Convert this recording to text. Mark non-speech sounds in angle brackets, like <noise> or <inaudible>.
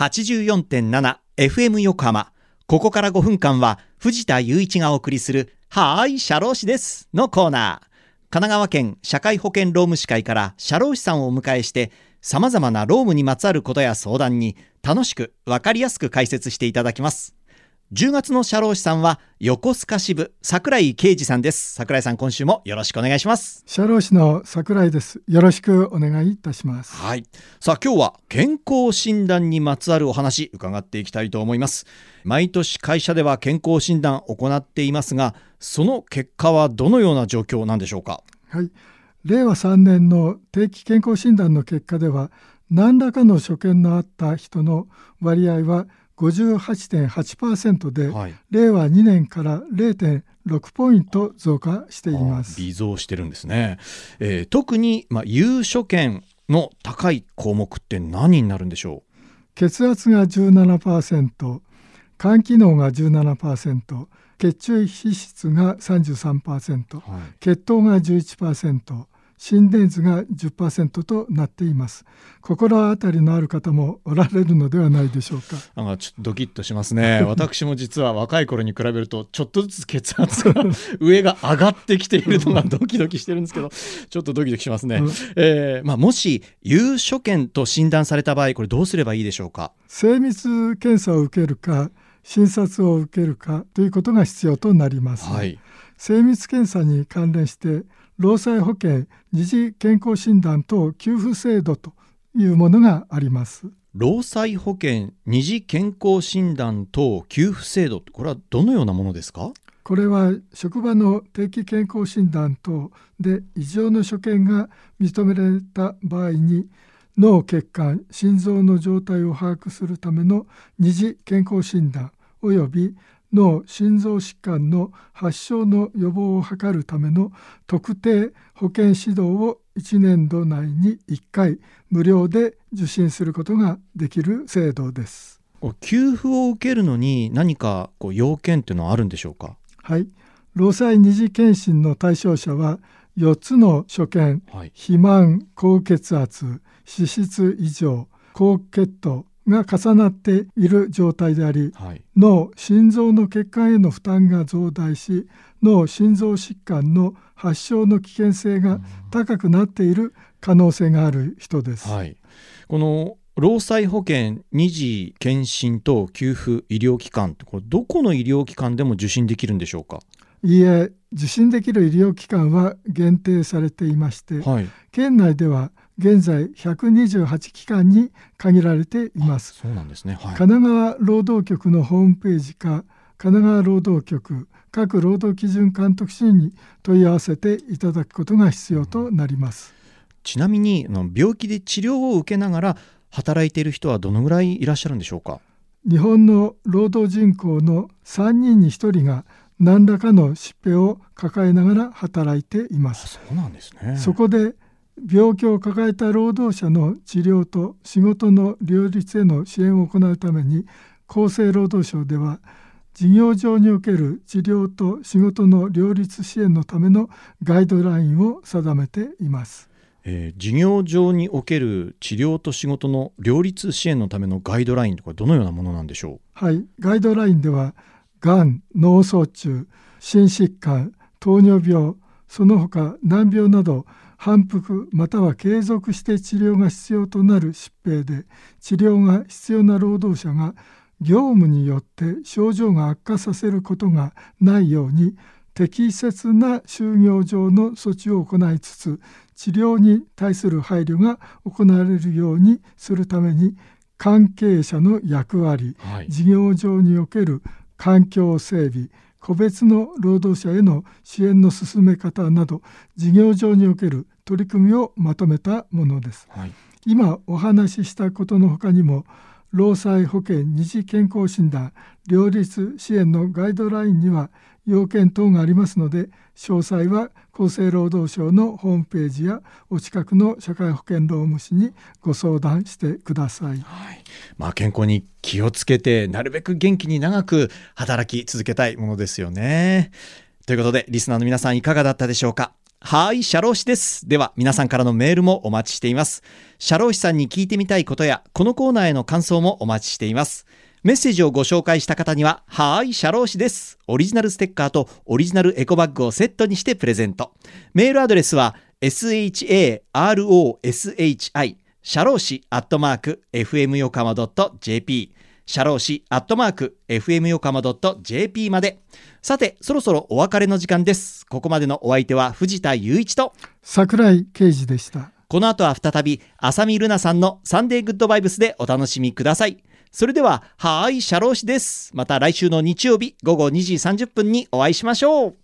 84.7FM 横浜。ここから5分間は藤田雄一がお送りするはーい、社労士ですのコーナー。神奈川県社会保険労務士会から社労士さんをお迎えして様々な労務にまつわることや相談に楽しくわかりやすく解説していただきます。10月の社労士さんは横須賀支部桜井啓二さんです。桜井さん今週もよろしくお願いします。社労士の桜井です。よろしくお願いいたします。はい。さあ今日は健康診断にまつわるお話伺っていきたいと思います。毎年会社では健康診断を行っていますがその結果はどのような状況なんでしょうか？はい。令和3年の定期健康診断の結果では何らかの所見のあった人の割合は58.8%で、はい、令和2年から0.6ポイント増加しています。微増してるんですね、えー、特に、まあ、有所見の高い項目って何になるんでしょう？血圧が17%肝機能が17%血中皮質が33%、はい、血糖が11%心電図が10%となっています。心当たりのある方もおられるのではないでしょうか。なんかちょっとドキッとしますね。<laughs> 私も実は若い頃に比べるとちょっとずつ血圧が上が <laughs> 上がってきているのが <laughs> ドキドキしてるんですけどちょっとドキドキしますね、うん、えー、まあ、もし有所見と診断された場合これどうすればいいでしょうか？精密検査を受けるか診察を受けるかということが必要となります、はい、精密検査に関連して労災保険二次健康診断等給付制度というものがあります。労災保険二次健康診断等給付制度これはどのようなものですか？これは職場の定期健康診断等で異常の所見が認められた場合に脳血管心臓の状態を把握するための二次健康診断および脳心臓疾患の発症の予防を図るための特定保健指導を1年度内に1回無料で受診することができる制度です。給付を受けるのに何かこう要件っていうのはあるんでしょうか？はい、労災二次検診の対象者は4つの所見、はい、肥満、高血圧、脂質異常、高血糖が重なっている状態であり、はい、脳心臓の血管への負担が増大し脳心臓疾患の発症の危険性が高くなっている可能性がある人です。はい、この労災保険二次検診と給付医療機関これどこの医療機関でも受診できるんでしょうか？いいえ受診できる医療機関は限定されていまして、はい、県内では現在128機関に限られています。そうなんですね、はい、神奈川労働局のホームページか神奈川労働局各労働基準監督署に問い合わせていただくことが必要となります。ちなみに病気で治療を受けながら働いている人はどのぐらいいらっしゃるんでしょうか？日本の労働人口の3人に1人が何らかの疾病を抱えながら働いています。そうなんですね。そこで病気を抱えた労働者の治療と仕事の両立への支援を行うために厚生労働省では事業上における治療と仕事の両立支援のためのガイドラインを定めています。えー、事業上における治療と仕事の両立支援のためのガイドラインとかどのようなものなんでしょう？はいガイドラインではがん脳卒中心疾患糖尿病その他難病など反復または継続して治療が必要となる疾病で治療が必要な労働者が業務によって症状が悪化させることがないように適切な就業上の措置を行いつつ治療に対する配慮が行われるようにするために関係者の役割、はい、事業上における環境整備個別の労働者への支援の進め方など事業上における取り組みをまとめたものです。はい、今お話ししたことのほかにも労災保険二次健康診断両立支援のガイドラインには要件等がありますので詳細は厚生労働省のホームページやお近くの社会保険労務士にご相談してください、はい、まあ、健康に気をつけてなるべく元気に長く働き続けたいものですよね。ということでリスナーの皆さんいかがだったでしょうか？はーい、社労士です。では、皆さんからのメールもお待ちしています。社労士さんに聞いてみたいことや、このコーナーへの感想もお待ちしています。メッセージをご紹介した方には、はーい、社労士です。オリジナルステッカーとオリジナルエコバッグをセットにしてプレゼント。メールアドレスは、sharoshi、社労士アットマーク、fm 横浜 .jp、社労士アットマーク、fm 横浜 .jp まで。さて、そろそろお別れの時間です。ここまでのお相手は藤田雄一と、桜井啓二でした。この後は再び、浅見ルナさんのサンデーグッドバイブスでお楽しみください。それでは、はーい、社労士です。また来週の日曜日午後2時30分にお会いしましょう。